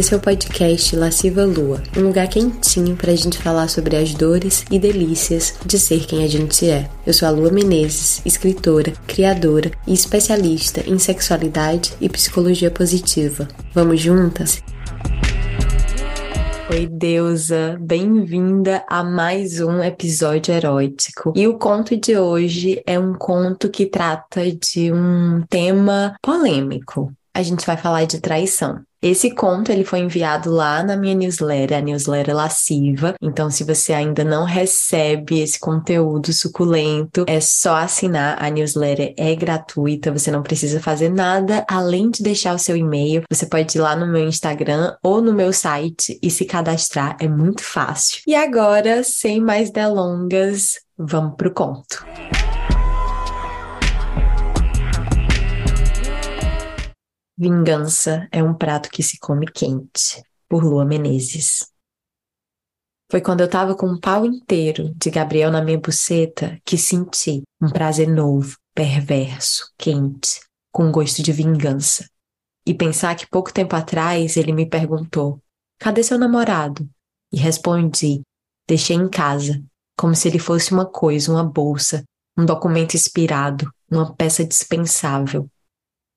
Esse é o podcast Lasciva Lua, um lugar quentinho para a gente falar sobre as dores e delícias de ser quem a gente é. Eu sou a Lua Menezes, escritora, criadora e especialista em sexualidade e psicologia positiva. Vamos juntas? Oi, deusa! Bem-vinda a mais um episódio erótico. E o conto de hoje é um conto que trata de um tema polêmico. A gente vai falar de traição. Esse conto ele foi enviado lá na minha newsletter, a newsletter lasciva. Então, se você ainda não recebe esse conteúdo suculento, é só assinar. A newsletter é gratuita, você não precisa fazer nada além de deixar o seu e-mail. Você pode ir lá no meu Instagram ou no meu site e se cadastrar, é muito fácil. E agora, sem mais delongas, vamos pro conto. Vingança é um prato que se come quente, por Lua Menezes. Foi quando eu tava com um pau inteiro de Gabriel na minha buceta que senti um prazer novo, perverso, quente, com gosto de vingança. E pensar que pouco tempo atrás ele me perguntou: Cadê seu namorado? E respondi: Deixei em casa, como se ele fosse uma coisa, uma bolsa, um documento inspirado, uma peça dispensável.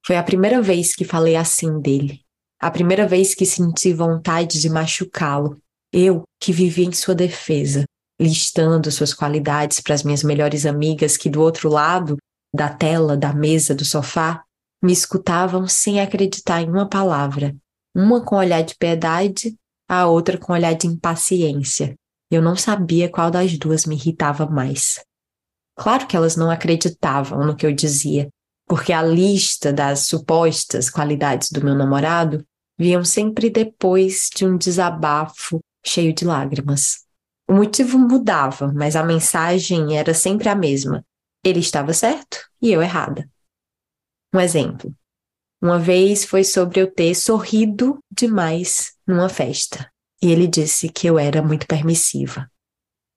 Foi a primeira vez que falei assim dele. A primeira vez que senti vontade de machucá-lo. Eu, que vivia em sua defesa, listando suas qualidades para as minhas melhores amigas que do outro lado da tela, da mesa, do sofá, me escutavam sem acreditar em uma palavra, uma com olhar de piedade, a outra com olhar de impaciência. Eu não sabia qual das duas me irritava mais. Claro que elas não acreditavam no que eu dizia, porque a lista das supostas qualidades do meu namorado vinham sempre depois de um desabafo cheio de lágrimas. O motivo mudava, mas a mensagem era sempre a mesma. Ele estava certo e eu errada. Um exemplo. Uma vez foi sobre eu ter sorrido demais numa festa, e ele disse que eu era muito permissiva.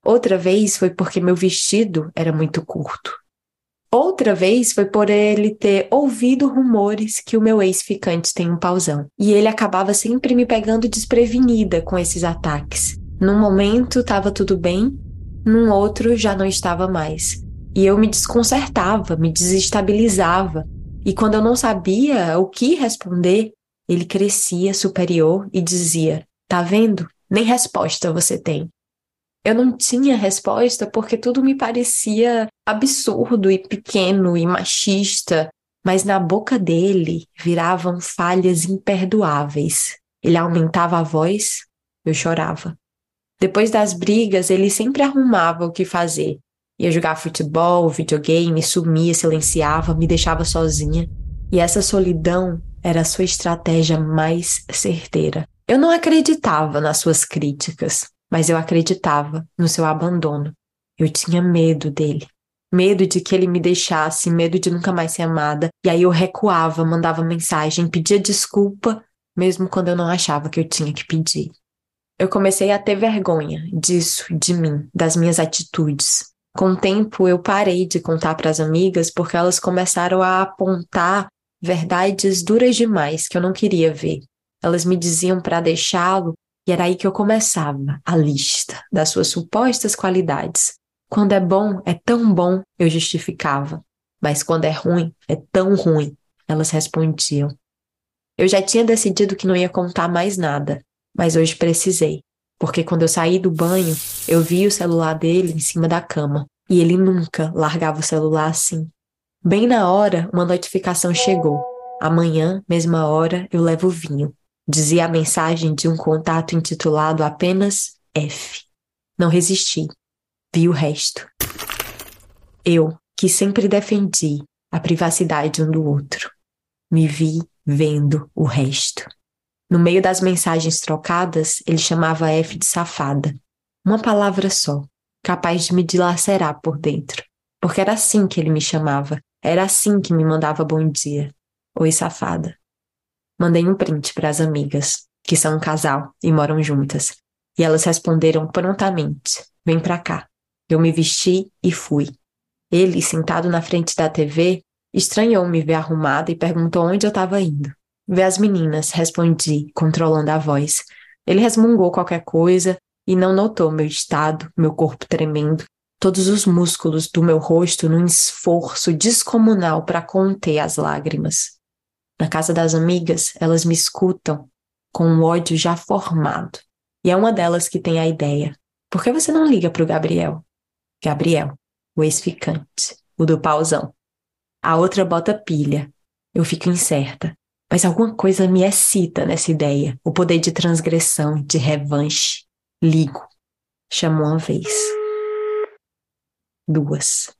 Outra vez foi porque meu vestido era muito curto, Outra vez foi por ele ter ouvido rumores que o meu ex-ficante tem um pausão. E ele acabava sempre me pegando desprevenida com esses ataques. Num momento estava tudo bem, num outro já não estava mais. E eu me desconcertava, me desestabilizava. E quando eu não sabia o que responder, ele crescia superior e dizia: Tá vendo? Nem resposta você tem. Eu não tinha resposta porque tudo me parecia absurdo e pequeno e machista, mas na boca dele viravam falhas imperdoáveis. Ele aumentava a voz, eu chorava. Depois das brigas, ele sempre arrumava o que fazer. Ia jogar futebol, videogame, sumia, silenciava, me deixava sozinha. E essa solidão era a sua estratégia mais certeira. Eu não acreditava nas suas críticas mas eu acreditava no seu abandono. Eu tinha medo dele. Medo de que ele me deixasse, medo de nunca mais ser amada. E aí eu recuava, mandava mensagem, pedia desculpa, mesmo quando eu não achava que eu tinha que pedir. Eu comecei a ter vergonha disso, de mim, das minhas atitudes. Com o tempo, eu parei de contar para as amigas porque elas começaram a apontar verdades duras demais que eu não queria ver. Elas me diziam para deixá-lo e era aí que eu começava a lista das suas supostas qualidades. Quando é bom, é tão bom, eu justificava. Mas quando é ruim, é tão ruim, elas respondiam. Eu já tinha decidido que não ia contar mais nada, mas hoje precisei, porque quando eu saí do banho, eu vi o celular dele em cima da cama, e ele nunca largava o celular assim. Bem na hora, uma notificação chegou. Amanhã, mesma hora, eu levo vinho. Dizia a mensagem de um contato intitulado apenas F. Não resisti. Vi o resto. Eu, que sempre defendi a privacidade um do outro, me vi vendo o resto. No meio das mensagens trocadas, ele chamava F de safada. Uma palavra só, capaz de me dilacerar por dentro. Porque era assim que ele me chamava, era assim que me mandava bom dia. Oi, safada. Mandei um print para as amigas, que são um casal e moram juntas, e elas responderam prontamente: Vem pra cá. Eu me vesti e fui. Ele, sentado na frente da TV, estranhou me ver arrumada e perguntou onde eu estava indo. Vê as meninas, respondi, controlando a voz. Ele resmungou qualquer coisa e não notou meu estado, meu corpo tremendo, todos os músculos do meu rosto num esforço descomunal para conter as lágrimas. Na casa das amigas, elas me escutam com um ódio já formado. E é uma delas que tem a ideia. Por que você não liga para o Gabriel? Gabriel, o ex-ficante, o do pauzão. A outra bota pilha. Eu fico incerta. Mas alguma coisa me excita nessa ideia. O poder de transgressão, de revanche. Ligo. Chamo uma vez. Duas.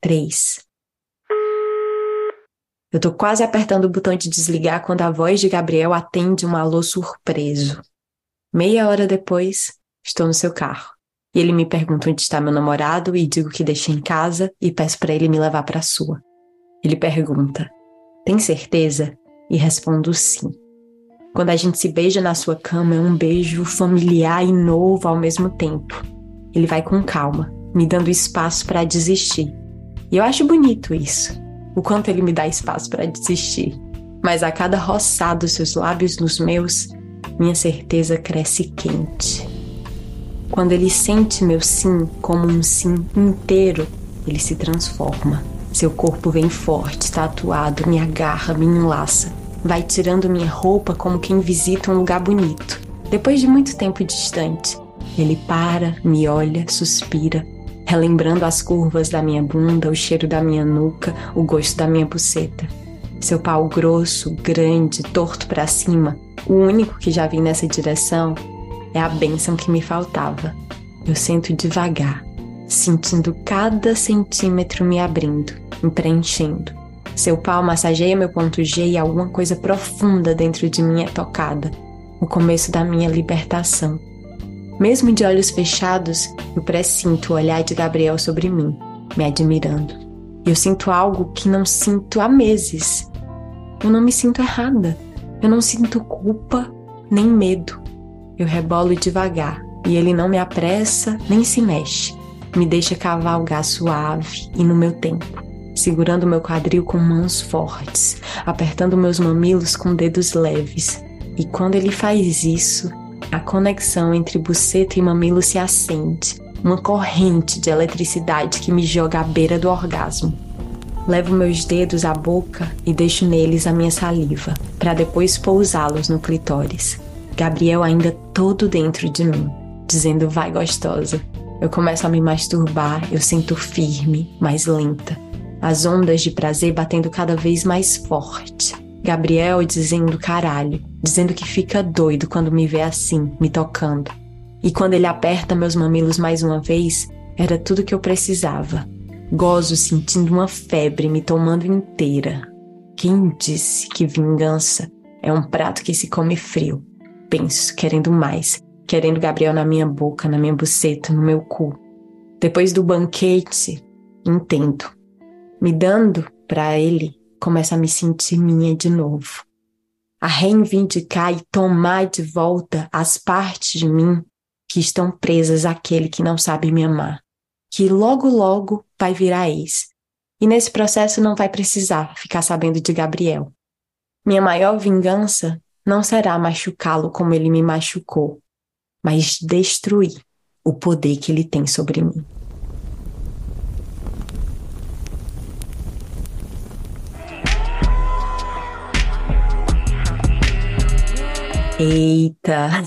Três. Eu tô quase apertando o botão de desligar quando a voz de Gabriel atende um alô surpreso. Meia hora depois, estou no seu carro. E ele me pergunta onde está meu namorado e digo que deixei em casa e peço para ele me levar para a sua. Ele pergunta: Tem certeza? E respondo sim. Quando a gente se beija na sua cama, é um beijo familiar e novo ao mesmo tempo. Ele vai com calma, me dando espaço para desistir. E eu acho bonito isso o quanto ele me dá espaço para desistir. Mas a cada roçar dos seus lábios nos meus, minha certeza cresce quente. Quando ele sente meu sim como um sim inteiro, ele se transforma. Seu corpo vem forte, tatuado, me agarra, me enlaça. Vai tirando minha roupa como quem visita um lugar bonito. Depois de muito tempo distante, ele para, me olha, suspira, relembrando as curvas da minha bunda, o cheiro da minha nuca, o gosto da minha buceta. Seu pau grosso, grande, torto para cima, o único que já vi nessa direção, é a bênção que me faltava. Eu sento devagar, sentindo cada centímetro me abrindo, me preenchendo. Seu pau massageia meu ponto G e alguma coisa profunda dentro de mim é tocada. O começo da minha libertação. Mesmo de olhos fechados, eu pressinto o olhar de Gabriel sobre mim, me admirando. Eu sinto algo que não sinto há meses. Eu não me sinto errada. Eu não sinto culpa nem medo. Eu rebolo devagar e ele não me apressa nem se mexe. Me deixa cavalgar suave e no meu tempo, segurando meu quadril com mãos fortes, apertando meus mamilos com dedos leves. E quando ele faz isso, a conexão entre buceta e mamilo se acende, uma corrente de eletricidade que me joga à beira do orgasmo. Levo meus dedos à boca e deixo neles a minha saliva, para depois pousá-los no clitóris. Gabriel ainda todo dentro de mim, dizendo vai gostosa. Eu começo a me masturbar, eu sinto firme, mais lenta, as ondas de prazer batendo cada vez mais forte. Gabriel dizendo caralho, dizendo que fica doido quando me vê assim, me tocando. E quando ele aperta meus mamilos mais uma vez, era tudo que eu precisava. Gozo sentindo uma febre me tomando inteira. Quem disse que vingança é um prato que se come frio? Penso, querendo mais, querendo Gabriel na minha boca, na minha buceta, no meu cu. Depois do banquete, entendo. Me dando para ele começo a me sentir minha de novo. A reivindicar e tomar de volta as partes de mim que estão presas àquele que não sabe me amar, que logo logo vai virar ex. E nesse processo não vai precisar ficar sabendo de Gabriel. Minha maior vingança não será machucá-lo como ele me machucou, mas destruir o poder que ele tem sobre mim. Eita!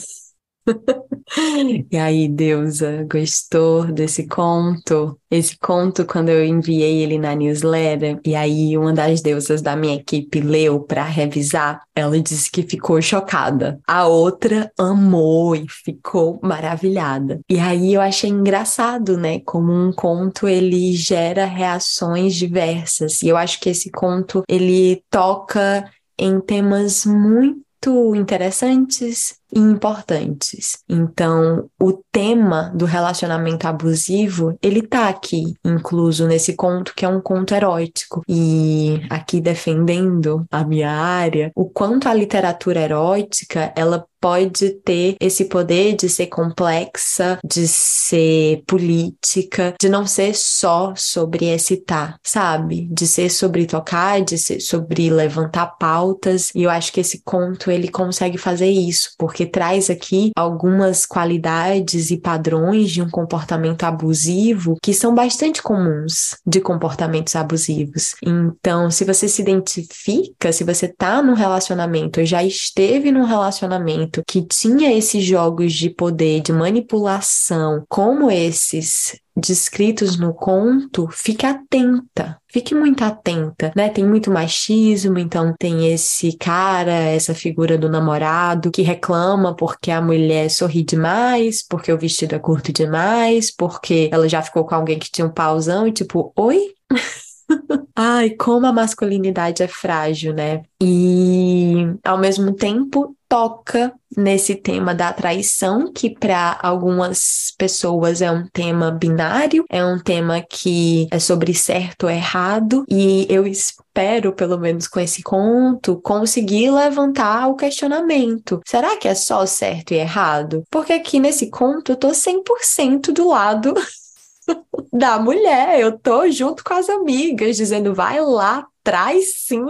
E aí, deusa, gostou desse conto? Esse conto, quando eu enviei ele na newsletter, e aí uma das deusas da minha equipe leu para revisar, ela disse que ficou chocada. A outra amou e ficou maravilhada. E aí eu achei engraçado, né? Como um conto ele gera reações diversas. E eu acho que esse conto ele toca em temas muito muito interessantes e importantes. Então, o tema do relacionamento abusivo, ele tá aqui incluso nesse conto que é um conto erótico. E aqui defendendo a minha área, o quanto a literatura erótica, ela pode ter esse poder de ser complexa, de ser política, de não ser só sobre excitar, sabe? De ser sobre tocar, de ser sobre levantar pautas. E eu acho que esse conto ele consegue fazer isso, porque traz aqui algumas qualidades e padrões de um comportamento abusivo que são bastante comuns de comportamentos abusivos. Então, se você se identifica, se você tá num relacionamento ou já esteve num relacionamento que tinha esses jogos de poder, de manipulação, como esses descritos no conto, fique atenta, fique muito atenta, né? Tem muito machismo, então tem esse cara, essa figura do namorado que reclama porque a mulher sorri demais, porque o vestido é curto demais, porque ela já ficou com alguém que tinha um pauzão e tipo, oi? Ai, como a masculinidade é frágil, né? E ao mesmo tempo toca nesse tema da traição, que para algumas pessoas é um tema binário, é um tema que é sobre certo ou errado, e eu espero, pelo menos com esse conto, conseguir levantar o questionamento. Será que é só certo e errado? Porque aqui nesse conto eu tô 100% do lado da mulher. Eu tô junto com as amigas, dizendo, vai lá, traz sim.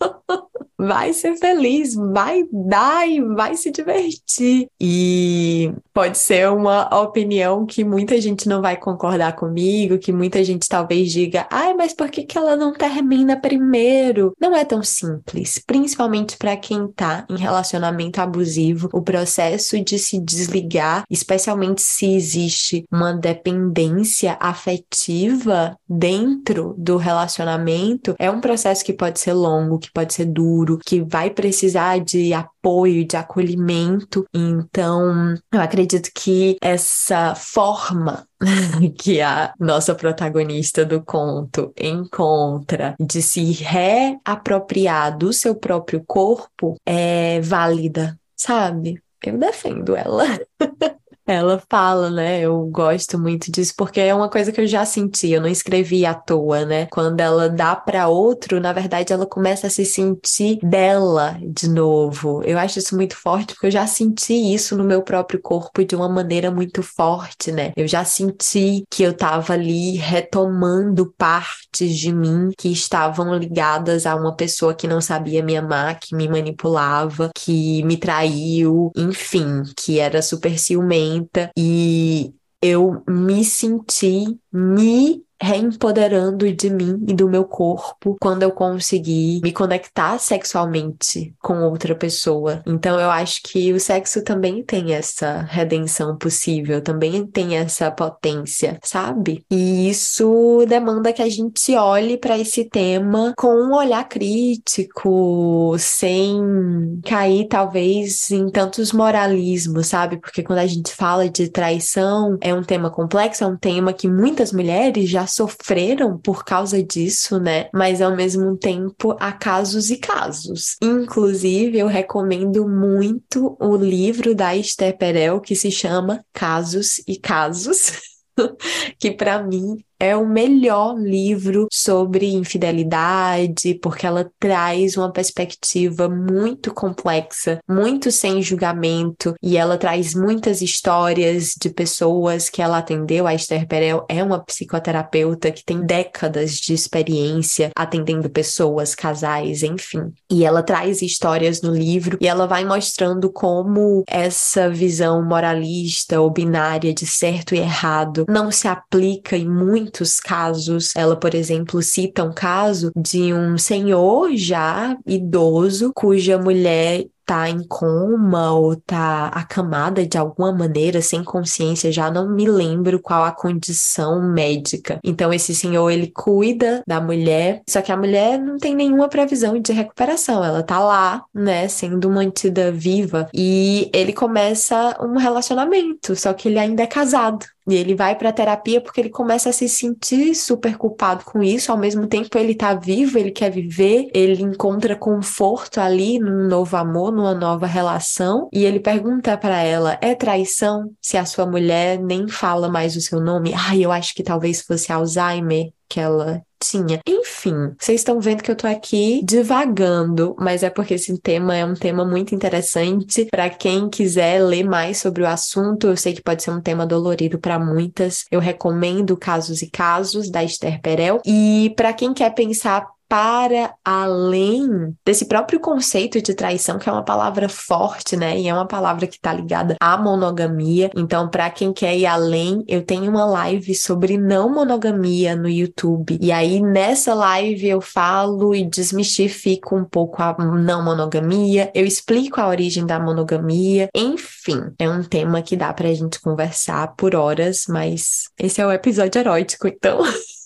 vai ser feliz, vai dar e vai se divertir. E pode ser uma opinião que muita gente não vai concordar comigo, que muita gente talvez diga, ai, mas por que, que ela não termina primeiro? Não é tão simples, principalmente para quem tá em relacionamento abusivo, o processo de se desligar, especialmente se existe uma dependência afetiva dentro do relacionamento, é um processo que pode ser longo, que pode ser duro, que vai precisar de apoio, de acolhimento. Então, eu acredito que essa forma que a nossa protagonista do conto encontra de se reapropriar do seu próprio corpo é válida, sabe? Eu defendo ela. Ela fala, né? Eu gosto muito disso porque é uma coisa que eu já senti, eu não escrevi à toa, né? Quando ela dá para outro, na verdade ela começa a se sentir dela de novo. Eu acho isso muito forte porque eu já senti isso no meu próprio corpo de uma maneira muito forte, né? Eu já senti que eu tava ali retomando partes de mim que estavam ligadas a uma pessoa que não sabia me amar, que me manipulava, que me traiu, enfim, que era super ciumenta e eu me senti me reempoderando de mim e do meu corpo quando eu consegui me conectar sexualmente com outra pessoa. Então eu acho que o sexo também tem essa redenção possível, também tem essa potência, sabe? E isso demanda que a gente olhe para esse tema com um olhar crítico, sem cair talvez em tantos moralismos, sabe? Porque quando a gente fala de traição, é um tema complexo, é um tema que muitas mulheres já sofreram por causa disso, né? Mas ao mesmo tempo há casos e casos. Inclusive, eu recomendo muito o livro da Esther Perel que se chama Casos e Casos. que para mim é o melhor livro sobre infidelidade, porque ela traz uma perspectiva muito complexa, muito sem julgamento, e ela traz muitas histórias de pessoas que ela atendeu. A Esther Perel é uma psicoterapeuta que tem décadas de experiência atendendo pessoas, casais, enfim. E ela traz histórias no livro e ela vai mostrando como essa visão moralista ou binária de certo e errado não se aplica em muito muitos casos. Ela, por exemplo, cita um caso de um senhor já idoso cuja mulher tá em coma ou tá acamada de alguma maneira, sem consciência, já não me lembro qual a condição médica. Então esse senhor ele cuida da mulher, só que a mulher não tem nenhuma previsão de recuperação, ela tá lá, né, sendo mantida viva e ele começa um relacionamento, só que ele ainda é casado E ele vai para terapia porque ele começa a se sentir super culpado com isso, ao mesmo tempo ele tá vivo, ele quer viver, ele encontra conforto ali num novo amor, numa nova relação, e ele pergunta para ela: "É traição se a sua mulher nem fala mais o seu nome?" Ai, eu acho que talvez fosse Alzheimer que ela tinha. Enfim, vocês estão vendo que eu tô aqui divagando, mas é porque esse tema é um tema muito interessante para quem quiser ler mais sobre o assunto. Eu sei que pode ser um tema dolorido para muitas. Eu recomendo Casos e Casos da Esther Perel. E para quem quer pensar para além desse próprio conceito de traição, que é uma palavra forte, né? E é uma palavra que está ligada à monogamia. Então, para quem quer ir além, eu tenho uma live sobre não monogamia no YouTube. E aí, nessa live, eu falo e desmistifico um pouco a não monogamia, eu explico a origem da monogamia. Enfim, é um tema que dá pra gente conversar por horas, mas esse é o episódio erótico, então.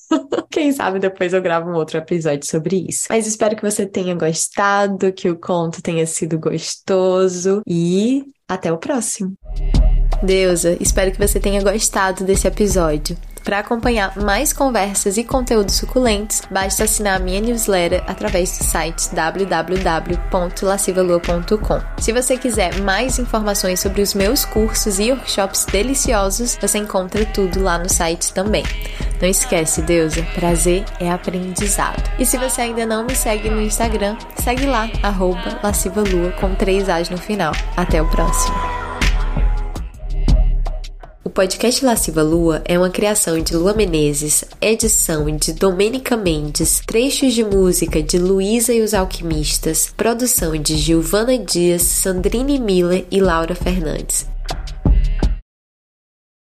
Quem sabe depois eu gravo um outro episódio sobre isso. Mas espero que você tenha gostado, que o conto tenha sido gostoso e até o próximo. Deusa, espero que você tenha gostado desse episódio. Para acompanhar mais conversas e conteúdos suculentos, basta assinar a minha newsletter através do site www.lascivalua.com. Se você quiser mais informações sobre os meus cursos e workshops deliciosos, você encontra tudo lá no site também. Não esquece, deusa, prazer é aprendizado. E se você ainda não me segue no Instagram, segue lá, arroba lascivalua com três As no final. Até o próximo. O podcast Lasciva Lua é uma criação de Lua Menezes, edição de Domênica Mendes, trechos de música de Luísa e os Alquimistas, produção de Giovana Dias, Sandrine Miller e Laura Fernandes.